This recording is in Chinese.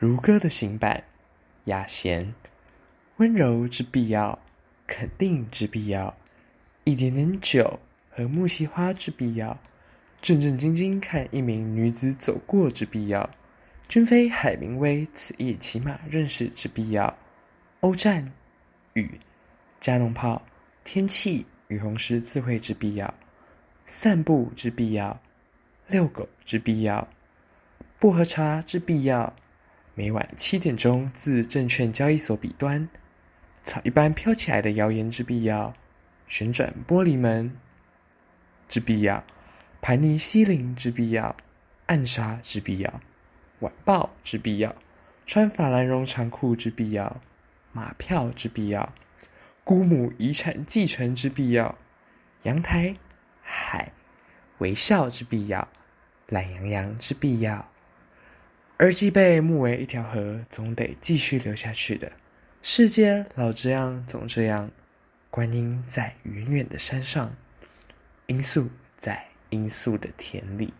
如歌的行板，雅贤，温柔之必要，肯定之必要，一点点酒和木樨花之必要，正正经经看一名女子走过之必要，君非海明威，此役起码认识之必要，欧战，雨，加农炮，天气与红十字会之必要，散步之必要，遛狗之必要，薄荷茶之必要。每晚七点钟自证券交易所彼端，草一般飘起来的谣言之必要，旋转玻璃门之必要，盘尼西林之必要，暗杀之必要，晚报之必要，穿法兰绒长裤之必要，马票之必要，姑母遗产继承之必要，阳台海微笑之必要，懒洋洋之必要。而既被目为一条河，总得继续流下去的。世界老这样，总这样。观音在远远的山上，罂粟在罂粟的田里。